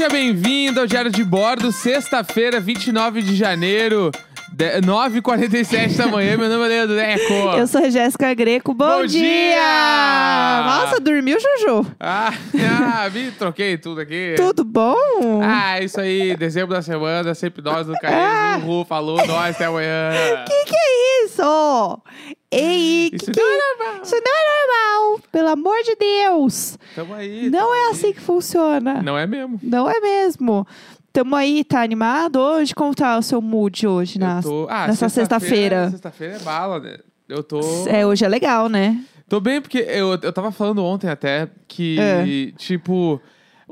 Seja bem-vindo ao Diário de Bordo, sexta-feira, 29 de janeiro, de- 9h47 da manhã. Meu nome é Leandro Neco. Eu sou a Jéssica Greco. Bom, Bom dia! Nossa, dormiu, Juju? Ah, ah, me troquei tudo aqui. Tudo bom? Ah, isso aí, dezembro da semana, sempre nós no Ah. Caio, Ru, falou, nós, até amanhã. Que que é isso? Ei, Isso que não é normal. Isso não é normal. Pelo amor de Deus. Tamo aí. Não tamo é aí. assim que funciona. Não é mesmo. Não é mesmo. Tamo aí, tá animado hoje? Como tá o seu mood hoje, na... tô... ah, nessa sexta-feira? Sexta-feira é bala, né? Eu tô... É, hoje é legal, né? Tô bem, porque eu, eu tava falando ontem até que, É. tipo,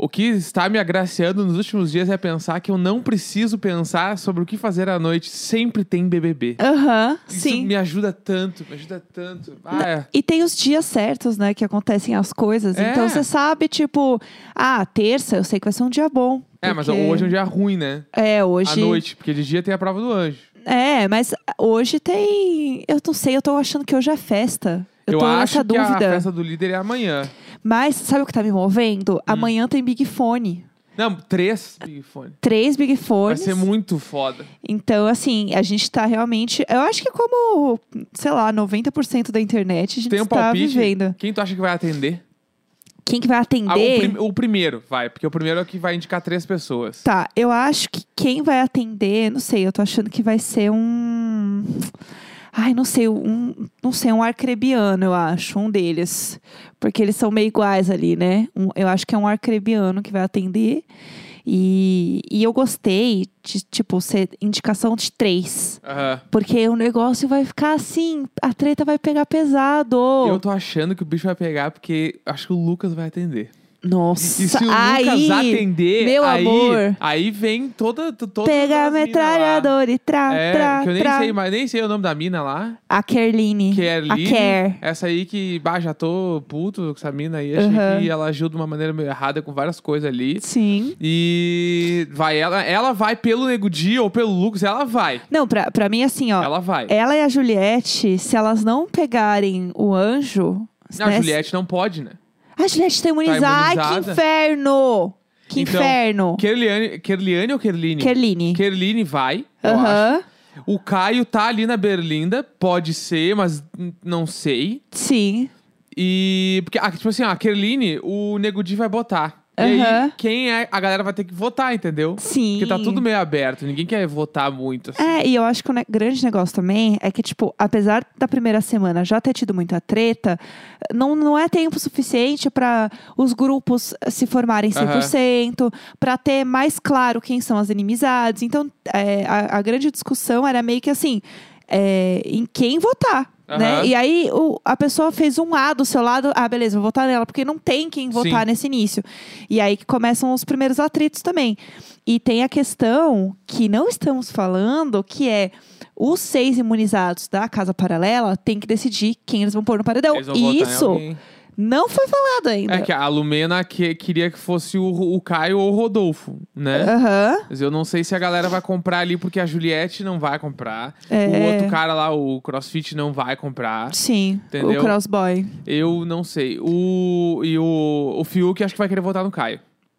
o que está me agraciando nos últimos dias é pensar que eu não preciso pensar sobre o que fazer à noite. Sempre tem BBB. Aham, Isso sim. me ajuda tanto, me ajuda tanto. Ah, é. E tem os dias certos, né, que acontecem as coisas. É. Então você sabe, tipo, ah, terça eu sei que vai ser um dia bom. É, mas porque- hoje é um dia ruim, né? É, hoje. À noite, porque de dia tem a prova do anjo. É, mas hoje tem. Eu não sei, eu tô achando que hoje é festa. Eu, tô acho nessa que a dúvida. festa do líder é amanhã. Mas sabe o que tá me Hum. movendo? Amanhã tem Big Fone. Não, três Big Fone. Três Big Vai Fones. ser muito foda. Então, assim, a gente tá realmente. Eu acho que como, sei lá, 90% da internet a gente Tem um tá palpite? vivendo. Quem tu acha que vai atender? Quem que vai Ah, o, atender? prim- o primeiro, vai. Porque o primeiro é o que vai indicar três pessoas. Tá, eu acho que quem vai atender, não sei, eu tô achando que vai ser um. Ai, não sei, um, não sei, um arcrebiano, eu acho, um deles. Porque eles são meio iguais ali, né? Um- eu acho que é um arcrebiano que vai atender. E, e eu gostei de, tipo, ser indicação de três. Aham. Porque o negócio vai ficar assim, a treta vai pegar pesado. Eu tô achando que o bicho vai pegar porque acho que o Lucas vai atender. Nossa, E se o aí, Lucas atender, meu aí, amor. aí vem toda, to- todas pega a metralhadora e tra, É, tra, que eu nem tra. sei, mas nem sei o nome da mina lá. A Kerline. É A. Care. Essa aí que, bah, já tô puto com essa mina aí. Achei que ela agiu de uma maneira meio errada com várias coisas ali. Sim. E vai, ela, ela vai pelo Nego Di ou pelo Lucas, ela vai. Não, pra, pra mim, assim, ó. Ela vai. Ela e a Juliette, se elas não pegarem o anjo. Não, né, a Juliette não pode, né? A Juliette tá imunizada. Ai, que imunizada. inferno! Que Então, inferno! Kerliane, Kerliane ou Kerline? Kerline. Kerline vai, eu acho. Aham. O Caio tá ali na Berlinda, pode ser, mas n- não sei. Sim. E. Porque, ah, tipo assim, a Kerline, o Nego Di vai botar. E aí, quem é. A galera vai ter que votar, entendeu? Sim. Porque tá tudo meio aberto, ninguém quer votar muito. Assim. É, e eu acho que o ne- grande negócio também é que, tipo, apesar da primeira semana já ter tido muita treta, não, não é tempo suficiente para os grupos se formarem 100%, pra ter mais claro quem são as inimizades. Então, é, a, a grande discussão era meio que assim. É, em quem votar. Né? Aham. E aí o- a pessoa fez um A do seu lado, ah, beleza, vou votar nela, porque não tem quem votar Sim. nesse início. E aí que começam os primeiros atritos também. E tem a questão que não estamos falando, que é os seis imunizados da Casa Paralela têm que decidir quem eles vão pôr no paredão. Eles vão E votar em isso alguém. Não foi falado ainda. É que a Lumena que, queria que fosse o, o Caio ou o Rodolfo, né? Aham. Mas eu não sei se a galera vai comprar ali porque a Juliette não vai comprar. É. O outro cara lá, o CrossFit, não vai comprar. Sim, Entendeu? o Crossboy. Eu não sei. O, e o, o Fiuk acho que vai querer votar no Caio.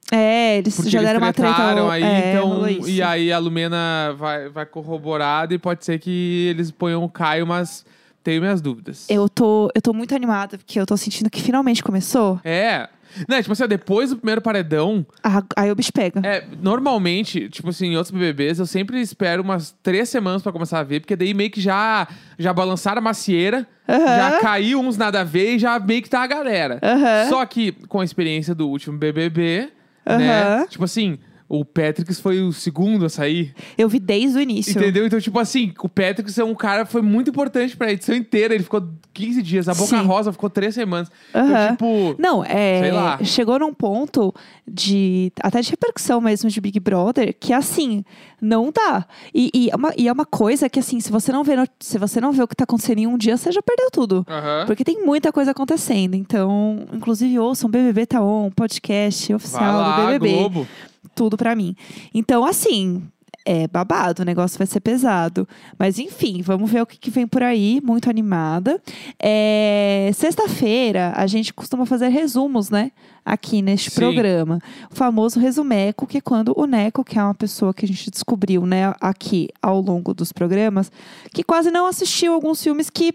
É, eles Porque já eles deram uma treta. aí, é, então. E aí a Lumena vai, vai corroborar e pode ser que eles ponham o Caio, mas tenho minhas dúvidas. Eu tô, eu tô muito animada, porque eu tô sentindo que finalmente começou. É. Né, tipo assim, ó, depois do primeiro paredão, Ah, Aí o bicho pega. é, normalmente, tipo assim, em outros BBBs, eu sempre espero umas três semanas pra começar a ver, porque daí meio que já, já balançaram a macieira, Aham. já caiu uns nada a ver e já meio que tá a galera. Aham. Só que com a experiência do último BBB, né? Aham. Tipo assim, o Patrick foi o segundo a sair. Eu vi desde o início. Entendeu? Então, tipo assim, o Patrick é um cara que foi muito importante pra edição inteira. Ele ficou 15 dias. A Boca Sim. Rosa ficou três semanas. Aham. Então, tipo. Não, é. Sei lá. Chegou num ponto de. até de repercussão mesmo de Big Brother, que assim, não dá. E, e é, uma, e é uma coisa que, assim, se você não vê, no- se você não vê o que tá acontecendo em um dia, você já perdeu tudo. Porque tem muita coisa acontecendo. Então, inclusive, ouçam BBB Tá On, podcast oficial lá, do BBB. Globo. Tudo pra mim. Então, assim, é babado, o negócio vai ser pesado. Mas enfim, vamos ver o que, que vem por aí, muito animada. É, Sexta-feira, a gente costuma fazer resumos, né? Aqui neste Sim. programa. O famoso resumeco, que é quando o Neco, que é uma pessoa que a gente descobriu, né, aqui ao longo dos programas, que quase não assistiu alguns filmes que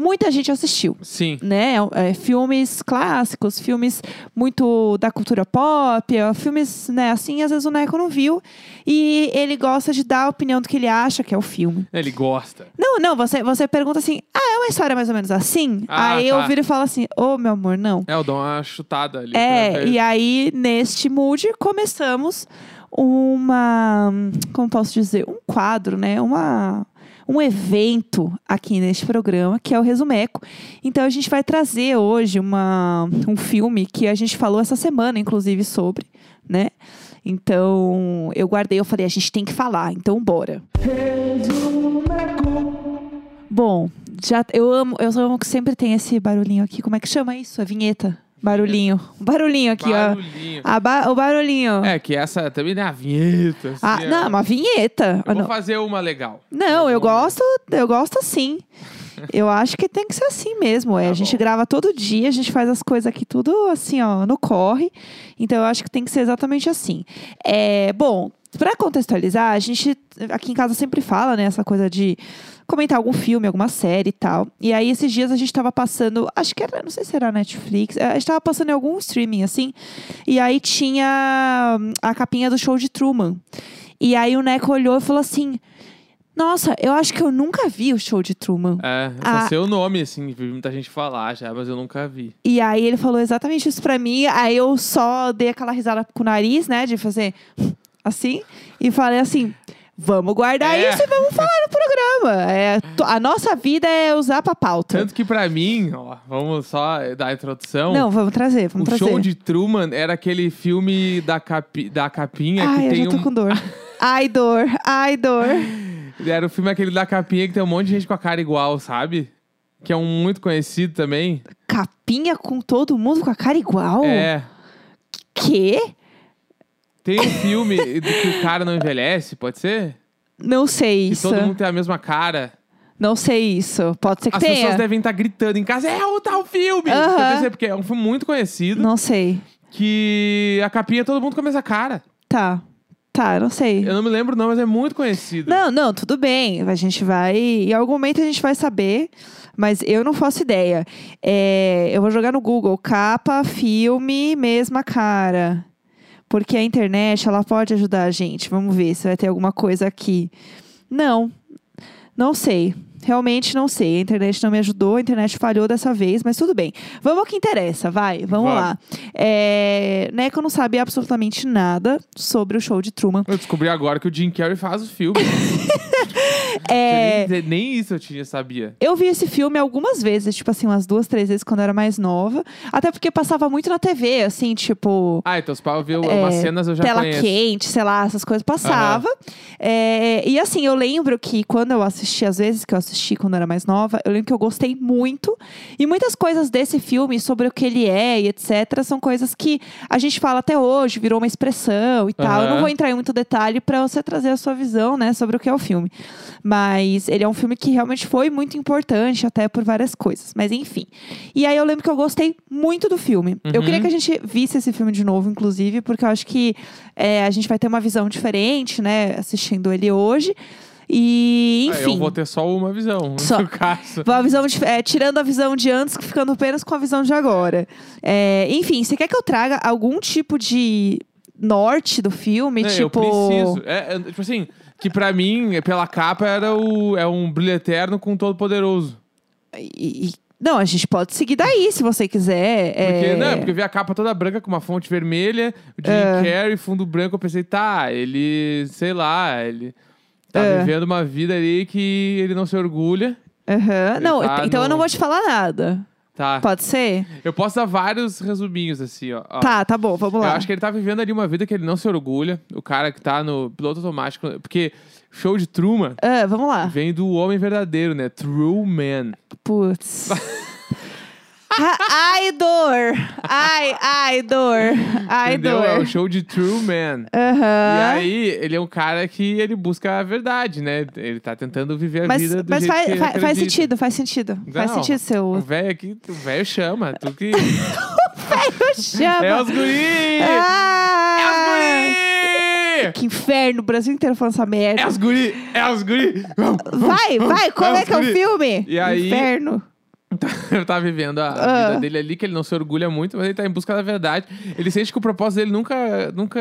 muita gente assistiu Sim. né? É, filmes clássicos, filmes muito da cultura pop, é, filmes, né, assim, às vezes o Neco não viu. E ele gosta de dar a opinião do que ele acha que é o filme. Ele gosta. Não, não, você, você pergunta assim, ah, é uma história mais ou menos assim? Ah, aí tá. eu viro e falo assim, ô, meu amor, não. É, eu dou uma chutada ali. É, e aí, neste mood, começamos uma. Como posso dizer? Um quadro, né? Uma. Um evento aqui neste programa, que é o Resumeco. Então, a gente vai trazer hoje uma, um filme que a gente falou essa semana, inclusive, sobre, né? Então, eu guardei, eu falei, a gente tem que falar, então bora. Bom, já eu amo, eu amo que sempre tem esse barulhinho aqui. Como é que chama isso? A vinheta? Barulhinho. Um barulhinho aqui, Barulhinho. ó. Ba- o barulhinho. É, que essa também não é a vinheta. assim, Ah, é- não, uma vinheta. Eu Ah, vou fazer uma legal. Não, eu Vamos gosto, eu gosto assim. Eu acho que tem que ser assim mesmo. É, Tá a gente bom. grava todo dia, a gente faz as coisas aqui tudo assim, ó, no corre. Então eu acho que tem que ser exatamente assim. É, bom, para contextualizar, a gente aqui em casa sempre fala, né, essa coisa de comentar algum filme, alguma série e tal. E aí esses dias a gente tava passando, acho que era, não sei se era Netflix, é, a gente tava passando em algum streaming assim. E aí tinha hum, a capinha do show de Truman. E aí o Neco olhou e falou assim: Nossa, eu acho que eu nunca vi o show de Truman. É, só Ah. sei o nome, assim, vi muita gente falar já, mas eu nunca vi. E aí ele falou exatamente isso pra mim. Aí eu só dei aquela risada com o nariz, né? De fazer assim. E falei assim: vamos guardar É. isso e vamos falar no programa. É, a nossa vida é usar pra pauta. Tanto que pra mim, ó, vamos só dar a introdução. Não, vamos trazer, o vamos trazer. show de Truman era aquele filme da, capi, da capinha Ai, que eu tem já tô um. com dor. Ai, dor, ai, dor. Era o filme aquele da capinha que tem um monte de gente com a cara igual, sabe? Que é um muito conhecido também. Capinha com todo mundo com a cara igual? É. Quê? Tem um filme do que o cara não envelhece, pode ser? Não sei Que isso. todo mundo tem a mesma cara. Não sei isso. Pode ser que As tenha. pessoas devem estar gritando em casa, é o tal filme! Aham. Eu pensei, porque é um filme muito conhecido, Não sei. que a capinha todo mundo com a mesma cara. Tá. Tá, não sei. Eu não me lembro não, mas é muito conhecido. Não, não, tudo bem. A gente vai. Em algum momento a gente vai saber, mas eu não faço ideia. É, eu vou jogar no Google capa, filme, mesma cara. Porque a internet, ela pode ajudar a gente. Vamos ver se vai ter alguma coisa aqui. Não, não sei. Realmente não sei. A internet não me ajudou, a internet falhou dessa vez, mas tudo bem. Vamos ao que interessa, vai. Vamos, Vamos. lá. É, Neco não sabe absolutamente nada sobre o show de Truman. Eu descobri agora que o Jim Carrey faz o filme. É, nem, nem isso eu tinha, sabia. Eu vi esse filme algumas vezes, tipo assim, umas duas, três vezes quando eu era mais nova. Até porque passava muito na TV, assim, tipo. Ah, então os pais viu É, umas cenas eu já tela conheço. quente, sei lá, essas coisas passava. É, e assim, eu lembro que quando eu assisti, às vezes que eu assisti quando eu era mais nova, eu lembro que eu gostei muito. E muitas coisas desse filme, sobre o que ele é e etc., são coisas que a gente fala até hoje, virou uma expressão e tal. Eu não vou entrar em muito detalhe pra você trazer a sua visão, né, sobre o que é o filme. Mas ele é um filme que realmente foi muito importante, até por várias coisas. Mas enfim. E aí eu lembro que eu gostei muito do filme. Eu Uhum. queria que a gente visse esse filme de novo, inclusive, porque eu acho que é, a gente vai ter uma visão diferente, né, assistindo ele hoje. E, Ah, enfim. eu vou ter só uma visão, Só. no caso. Uma visão de- é, tirando a visão de antes, ficando apenas com a visão de agora. É, enfim, você quer que eu traga algum tipo de norte do filme? É, tipo. Eu preciso. É, é, tipo assim, que pra mim, pela capa, era o, é um brilho eterno com todo poderoso. E- e- não, a gente pode seguir daí, se você quiser. Porque, é... não, porque eu vi a capa toda branca com uma fonte vermelha, o Jim É. Carrey, fundo branco, eu pensei, tá, ele, sei lá, ele tá É. vivendo uma vida ali que ele não se orgulha. Aham. Não, tá então eu no- não vou te falar nada. Tá. Pode ser? Eu posso dar vários resuminhos, assim, ó. Tá, tá bom, vamos Eu lá. acho que ele tá vivendo ali uma vida que ele não se orgulha. O cara que tá no piloto automático. Porque show de Truman Ah, vamos lá. vem do homem verdadeiro, né? True Man. Putz. Ai, dor. Ai, ai, dor. Ai, Entendeu? É o dor. show de Truman. E Aham. aí, ele é um cara que ele busca a verdade, né? Ele tá tentando viver a Mas, vida do mas faz, faz- faz sentido, faz sentido. Faz Não, sentido O seu. velho aqui, o velho chama. Tu que... Chama. é os guri! Ah! É os guri! Que inferno, o Brasil inteiro falando essa merda. É os guri! É os guri! Vai, vai, como É é que é o filme? E aí- Inferno. Ele tá vivendo a Ah. vida dele ali, que ele não se orgulha muito, mas ele tá em busca da verdade. Ele sente que o propósito dele nunca, nunca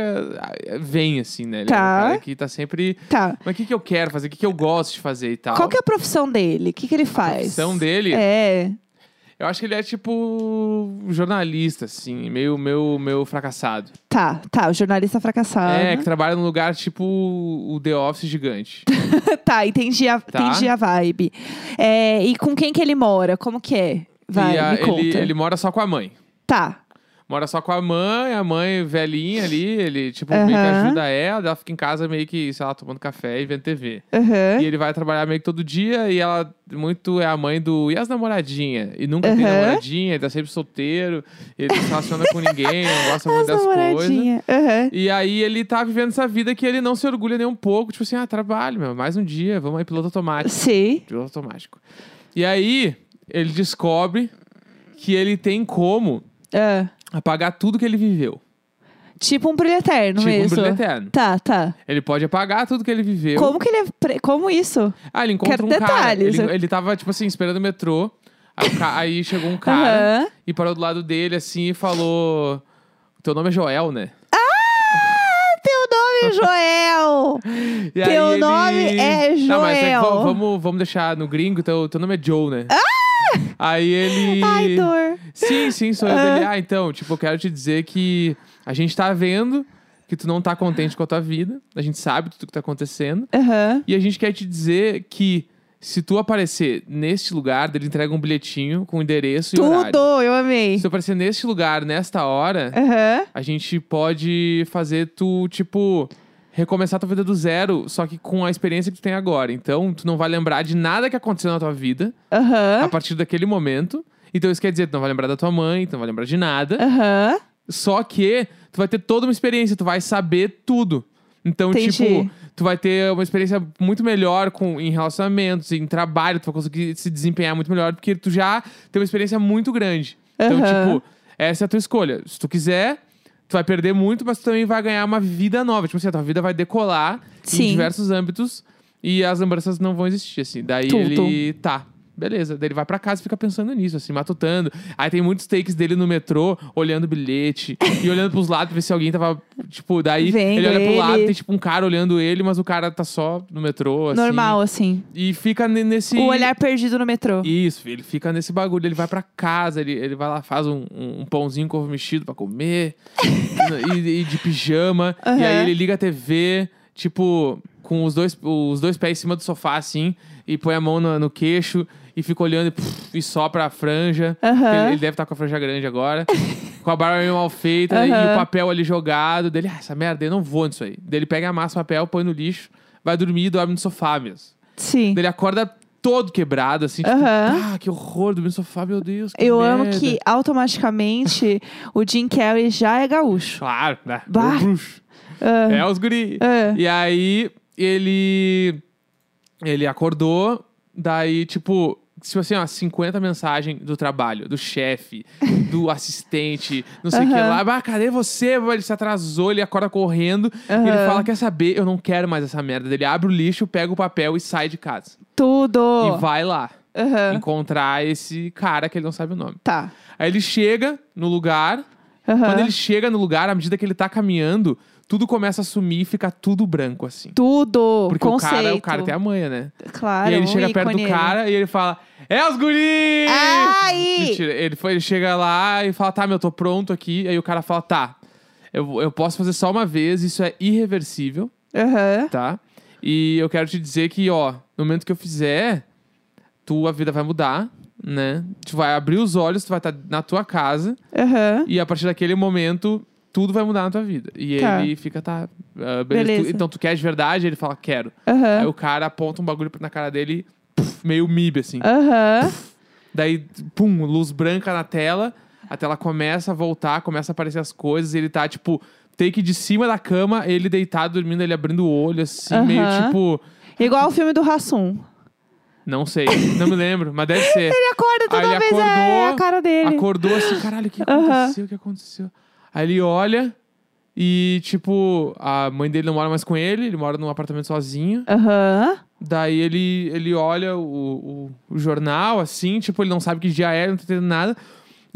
vem, assim, né? Ele é um Tá. cara que tá sempre... Tá. Mas o que, que eu quero fazer? O que, que eu gosto de fazer e tal? Qual que é a profissão dele? O que, que ele faz? profissão dele? É. Eu acho que ele é tipo jornalista, assim, meio, meio, meio fracassado. Tá, tá. O jornalista fracassado. É, que trabalha num lugar tipo o The Office gigante. tá, entendi a, Tá. entendi a vibe. É, e com quem que ele mora? Como que é? Vai, e a- me conta. ele, ele mora só com a mãe. Tá. Mora só com a mãe, a mãe velhinha ali, ele, tipo, meio que ajuda ela, ela fica em casa meio que, sei lá, tomando café e vendo TV. Aham. E ele vai trabalhar meio que todo dia e ela muito é a mãe do. E as namoradinhas? E nunca tem Aham. namoradinha, ele tá sempre solteiro, ele não se relaciona com ninguém, não gosta muito As das coisas. E aí ele tá vivendo essa vida que ele não se orgulha nem um pouco. Tipo assim, ah, trabalho, meu, mais um dia, vamos aí, piloto automático. Sei. Piloto automático. E aí ele descobre que ele tem como Ah. Apagar tudo que ele viveu. Tipo um brilho eterno tipo um mesmo. brilho eterno. Tá, tá. Ele pode apagar tudo que ele viveu. Como que ele é. pre- Como isso? Ah, ele encontra Quero um cara. detalhes. Ele, ele tava, tipo assim, esperando o metrô. Aí, chegou um cara Aham. e parou do lado dele, assim, e falou... Teu nome é Joel, né? Teu nome é Joel! Teu ele- nome é Não, mas é Joel. vamos, vamos deixar no gringo, teu, teu nome é Joe, né? Aí ele... Ai, dor. Sim, sim, sou eu dele. Ah, então, tipo, eu quero te dizer que a gente tá vendo que tu não tá contente com a tua vida. A gente sabe tudo que tá acontecendo. Aham. E a gente quer te dizer que se tu aparecer neste lugar, ele entrega um bilhetinho com endereço e horário. Tudo, eu amei. Se tu aparecer neste lugar, nesta hora, Aham. a gente pode fazer tu, tipo, recomeçar tua vida do zero, só que com a experiência que tu tem agora. Então, tu não vai lembrar de nada que aconteceu na tua vida a Aham. partir daquele momento. Então, isso quer dizer, tu não vai lembrar da tua mãe, tu não vai lembrar de nada. Aham. Só que tu vai ter toda uma experiência, tu vai saber tudo. Então, Entendi. tipo, tu vai ter uma experiência muito melhor com, em relacionamentos, em trabalho, tu vai conseguir se desempenhar muito melhor, porque tu já tem uma experiência muito grande. Então, Aham. tipo, essa é a tua escolha. Se tu quiser, tu vai perder muito, mas tu também vai ganhar uma vida nova. Tipo assim, a tua vida vai decolar Sim. em diversos âmbitos e as lembranças não vão existir, assim. Daí ele tá. Beleza, daí ele vai pra casa e fica pensando nisso, assim, matutando. Aí tem muitos takes dele no metrô, olhando o bilhete e olhando pros lados pra ver se alguém tava, tipo, daí Vendo ele olha pro lado, ele. tem tipo um cara olhando ele, mas o cara tá só no metrô, assim. Normal, assim. E fica ne- nesse. O olhar perdido no metrô. Isso, ele fica nesse bagulho. Ele vai pra casa, ele, ele vai lá, faz um, um, um pãozinho com ovo mexido pra comer, e, e de pijama. Aham. E aí ele liga a TV, tipo, com os dois, os dois pés em cima do sofá, assim, e põe a mão no, no queixo e fica olhando e, puf, e sopra a franja. Ele, ele deve estar com a franja grande agora. com a barba meio mal feita e Aham. o papel ali jogado. Dele, ah, essa merda, eu não vou nisso aí. Daí ele pega, amassa o papel, põe no lixo, vai dormir e dorme no sofá mesmo. Sim. Daí ele acorda todo quebrado, assim, tipo, ah, que horror, dormir no sofá, meu Deus. Eu amo merda." que automaticamente o Jim Carrey já é gaúcho. Claro, né? Bah. É É os guri. E aí, ele. Ele acordou, daí, tipo. Tipo assim, ó, 50 mensagens do trabalho, do chefe, do assistente, não sei o que Aham. lá. Ah, cadê você? Ele se atrasou, ele acorda correndo. E ele fala: Quer saber? Eu não quero mais essa merda. Ele abre o lixo, pega o papel e sai de casa. Tudo. E vai lá Aham. encontrar esse cara que ele não sabe o nome. Tá. Aí ele chega no lugar. Quando ele chega no lugar, à medida que ele tá caminhando, tudo começa a sumir e fica tudo branco, assim. Tudo. Porque Conceito. o cara, o cara tem a manha, né? Claro. e aí ele um chega perto do ícone, cara e ele fala: É os guri! Ai! Mentira. Ele, foi, ele chega lá e fala: Tá, meu, tô pronto aqui. Aí o cara fala: Tá, eu, eu posso fazer só uma vez, isso é irreversível, Aham. tá? E eu quero te dizer que, ó, no momento que eu fizer, tua vida vai mudar, né? Tu vai abrir os olhos, tu vai estar na tua casa. Aham. E a partir daquele momento, tudo vai mudar na tua vida. E Tá. ele fica, tá, ah, beleza. Beleza. Tu- então tu quer de verdade? Ele fala, quero. Aí Aham. o cara aponta um bagulho na cara dele, puf, meio mib, assim. Aham. Daí, pum, luz branca na tela. A tela começa a voltar, começa a aparecer as coisas. E ele tá, tipo, take de cima da cama, ele deitado, dormindo, ele abrindo o olho, assim, meio Aham. tipo. Igual o filme do Rassum. Não sei, não me lembro, mas deve ser. Ele acorda toda Aí ele vez, é acordou, a cara dele. Acordou assim, caralho, o que aconteceu? O que aconteceu? Aí ele olha e, tipo, a mãe dele não mora mais com ele, ele mora num apartamento sozinho. Aham. Daí ele, ele olha o, o, o jornal, assim, tipo, ele não sabe que dia é, não tá entendendo nada.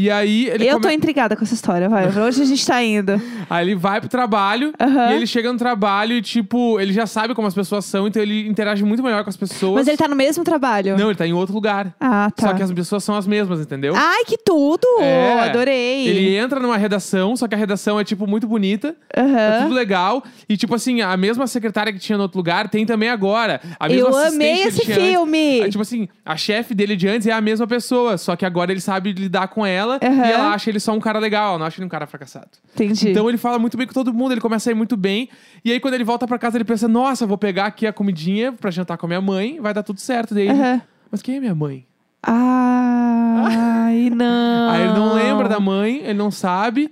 E aí ele, Eu come- tô intrigada com essa história, vai. Pra onde a gente tá indo? aí ele vai pro trabalho Aham. e ele chega no trabalho e, tipo, ele já sabe como as pessoas são, então ele interage muito melhor com as pessoas. Mas ele tá no mesmo trabalho? Não, ele tá em outro lugar. Ah, tá. Só que as pessoas são as mesmas, entendeu? Ai, que tudo! É. Adorei. Ele entra numa redação, só que a redação é, tipo, muito bonita. É Aham. tudo legal. E, tipo assim, a mesma secretária que tinha no outro lugar tem também agora. A mesma Eu amei esse antes. filme! É, tipo assim, a chefe dele de antes é a mesma pessoa, só que agora ele sabe lidar com ela Aham. e ela acha ele só um cara legal, não acha ele um cara fracassado. Entendi. Então ele fala muito bem com todo mundo, ele começa a ir muito bem. E aí quando ele volta pra casa, ele pensa: "Nossa, vou pegar aqui a comidinha pra jantar com a minha mãe, vai dar tudo certo". Daí, ele, Aham. mas quem é minha mãe? Ai, não. Aí ele não lembra da mãe, ele não sabe.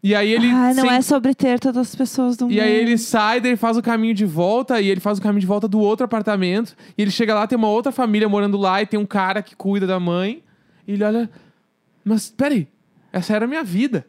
E aí ele Ah, não sem- é sobre ter todas as pessoas do mundo. E aí ele sai, daí ele faz o caminho de volta, e ele faz o caminho de volta do outro apartamento. E ele chega lá, tem uma outra família morando lá, e tem um cara que cuida da mãe. E ele olha, mas peraí, essa era a minha vida.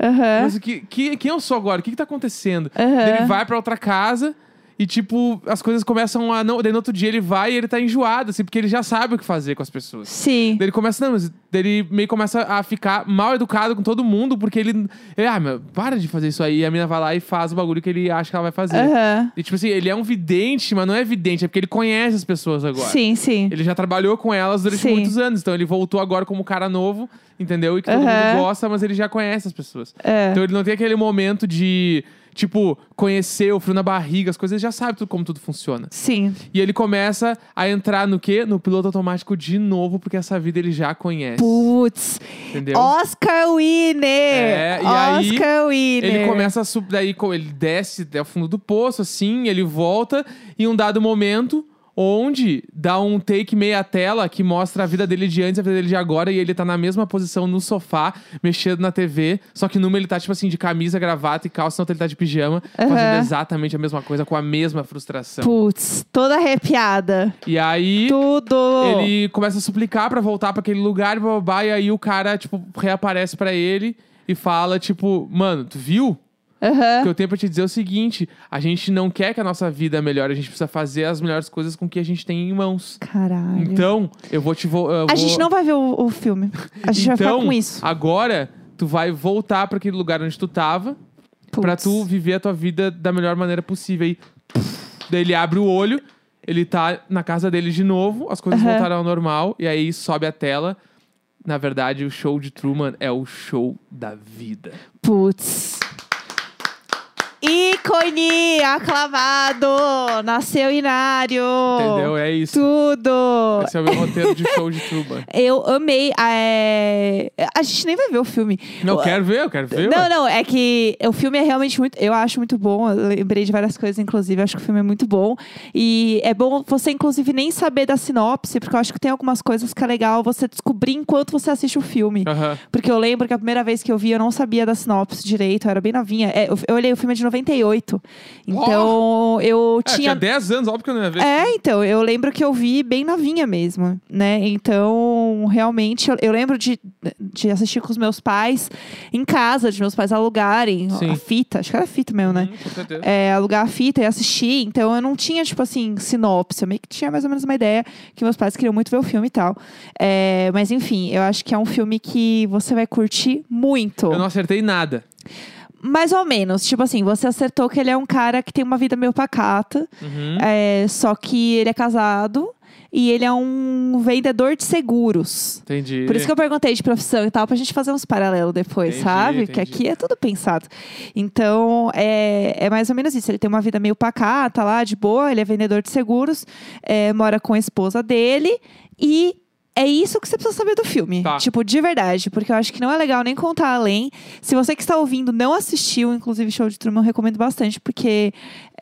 Aham. Mas que, que, quem eu sou agora? O que, que tá acontecendo? Daí Ele vai pra outra casa e, tipo, as coisas começam a. Não, daí no outro dia ele vai e ele tá enjoado, assim, porque ele já sabe o que fazer com as pessoas. Sim. Daí ele começa, não, mas daí ele meio começa a ficar mal educado com todo mundo, porque ele. ele ah, meu, para de fazer isso aí. E a mina vai lá e faz o bagulho que ele acha que ela vai fazer. Aham. E tipo assim, ele é um vidente, mas não é vidente, é porque ele conhece as pessoas agora. Sim, sim. Ele já trabalhou com elas durante Sim. muitos anos, então ele voltou agora como cara novo, entendeu? E que todo mundo gosta, mas ele já conhece as pessoas. É. Então ele não tem aquele momento de, tipo, conhecer o frio na barriga, as coisas, ele já sabe tudo, como tudo funciona. Sim. E ele começa a entrar no quê? No piloto automático de novo, porque essa vida ele já conhece. Putz. Entendeu? Oscar Winner! É, e aí Oscar Winner. Ele começa a subir, daí ele desce até o fundo do poço, assim, ele volta em um dado momento onde dá um take meia tela que mostra a vida dele de antes e a vida dele de agora, e ele tá na mesma posição no sofá, mexendo na TV, só que numa ele tá, tipo assim, de camisa, gravata e calça, na outra ele tá de pijama, fazendo Aham. exatamente a mesma coisa, com a mesma frustração. Putz, toda arrepiada. E aí. Tudo. Ele começa a suplicar pra voltar pra aquele lugar, blá, blá, blá, e aí o cara, tipo, reaparece pra ele e fala, tipo, mano, tu viu? O Aham. que eu tenho pra te dizer é o seguinte: a gente não quer que a nossa vida melhore, a gente precisa fazer as melhores coisas com o que a gente tem em mãos. Caralho. Então, eu vou te vo eu a vou- gente não vai ver o, o filme. A gente vai então, ficar com isso. agora tu vai voltar pra aquele lugar onde tu tava pra Putz. tu viver a tua vida da melhor maneira possível. Aí, daí ele abre o olho, ele tá na casa dele de novo, as coisas Aham. voltaram ao normal, e aí sobe a tela. Na verdade, o show de Truman é o show da vida. Putz. Ícone aclamado. Nasceu Inário. Entendeu? É isso. Tudo. Esse é o meu roteiro de show de Truman. Eu amei. é, A gente nem vai ver o filme. Não, eu quero ver, eu quero ver. Não, não, é que o filme é realmente muito. Eu acho muito bom. Eu lembrei de várias coisas, inclusive. Eu acho que o filme é muito bom. E é bom você, inclusive, nem saber da sinopse, porque eu acho que tem algumas coisas que é legal você descobrir enquanto você assiste o filme. Aham. Porque eu lembro que a primeira vez que eu vi, eu não sabia da sinopse direito, eu era bem novinha. É, eu, olhei o filme de 98. Então, eu É, tinha tinha. 10 anos, óbvio que eu não ia ver. É, então, eu lembro que eu vi bem novinha mesmo, né? Então, realmente, eu, eu lembro de, de assistir com os meus pais em casa, de meus pais alugarem Sim. a fita, acho que era fita mesmo, né? Hum, com certeza. É, alugar a fita e assistir. Então eu não tinha, tipo assim, sinopse. Eu meio que tinha mais ou menos uma ideia que meus pais queriam muito ver o filme e tal. É, mas enfim, eu acho que é um filme que você vai curtir muito. Eu não acertei nada. Mais ou menos. Tipo assim, você acertou que ele é um cara que tem uma vida meio pacata. Uhum. é, só que ele é casado. E ele é um vendedor de seguros. Entendi. Por isso que eu perguntei de profissão e tal, pra gente fazer uns paralelos depois, Entendi, sabe? entendi. Porque aqui é tudo pensado. Então, é, é mais ou menos isso. Ele tem uma vida meio pacata lá, de boa, ele é vendedor de seguros, é, mora com a esposa dele e. É isso que você precisa saber do filme. Tá. Tipo, de verdade. Porque eu acho que não é legal nem contar além. Se você que está ouvindo não assistiu, inclusive Show de Truman, eu recomendo bastante. Porque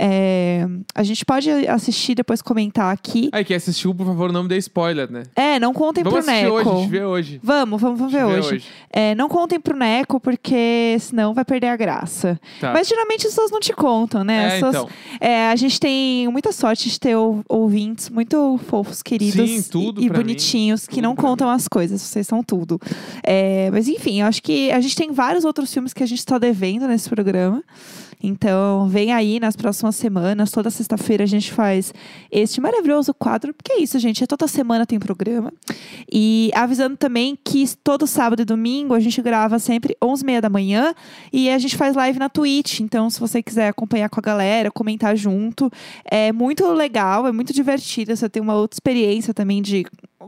É, a gente pode assistir depois comentar aqui. Aí, quem assistiu, por favor, não me dê spoiler, né? É, não contem Vamos pro Neco. hoje, a gente vê hoje. Vamos, vamos, vamos ver hoje. hoje. É, não contem pro Neco, porque senão vai perder a graça. Tá. Mas geralmente as pessoas não te contam, né? É, pessoas- então. é, a gente tem muita sorte de ter ou- ouvintes muito fofos, queridos Sim, tudo e, e pra mim. bonitinhos, que não contam as coisas, vocês são tudo. É, mas enfim, eu acho que a gente tem vários outros filmes que a gente tá devendo nesse programa. Então, vem aí nas próximas semanas. Toda sexta-feira a gente faz este maravilhoso quadro. Porque é isso, gente. É toda semana tem programa. E avisando também que todo sábado e domingo a gente grava sempre 11h30 da manhã. E a gente faz live na Twitch. Então, se você quiser acompanhar com a galera, comentar junto. É muito legal, é muito divertido. Você tem uma outra experiência também de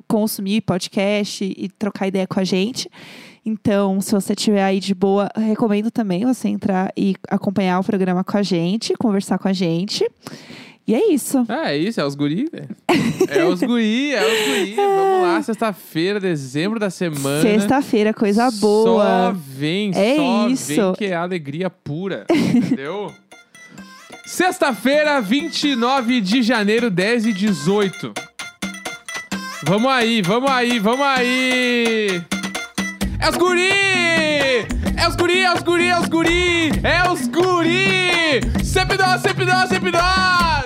consumir podcast e trocar ideia com a gente. Então, se você estiver aí de boa, recomendo também você entrar e acompanhar o programa com a gente, conversar com a gente. E é isso. Ah, é isso, é os guri, velho. É os guri, é os guri. Vamos lá, sexta-feira, dezembro da semana. Sexta-feira, coisa Só boa. vem, É só isso. vem que é alegria pura, entendeu? Sexta-feira, 29 de janeiro, 10 e 18. Vamos aí, vamos aí, vamos aí! É os guri! É os guri, é os guri, é os guri! É os guri! Sempre nós, sempre nós, sempre nós!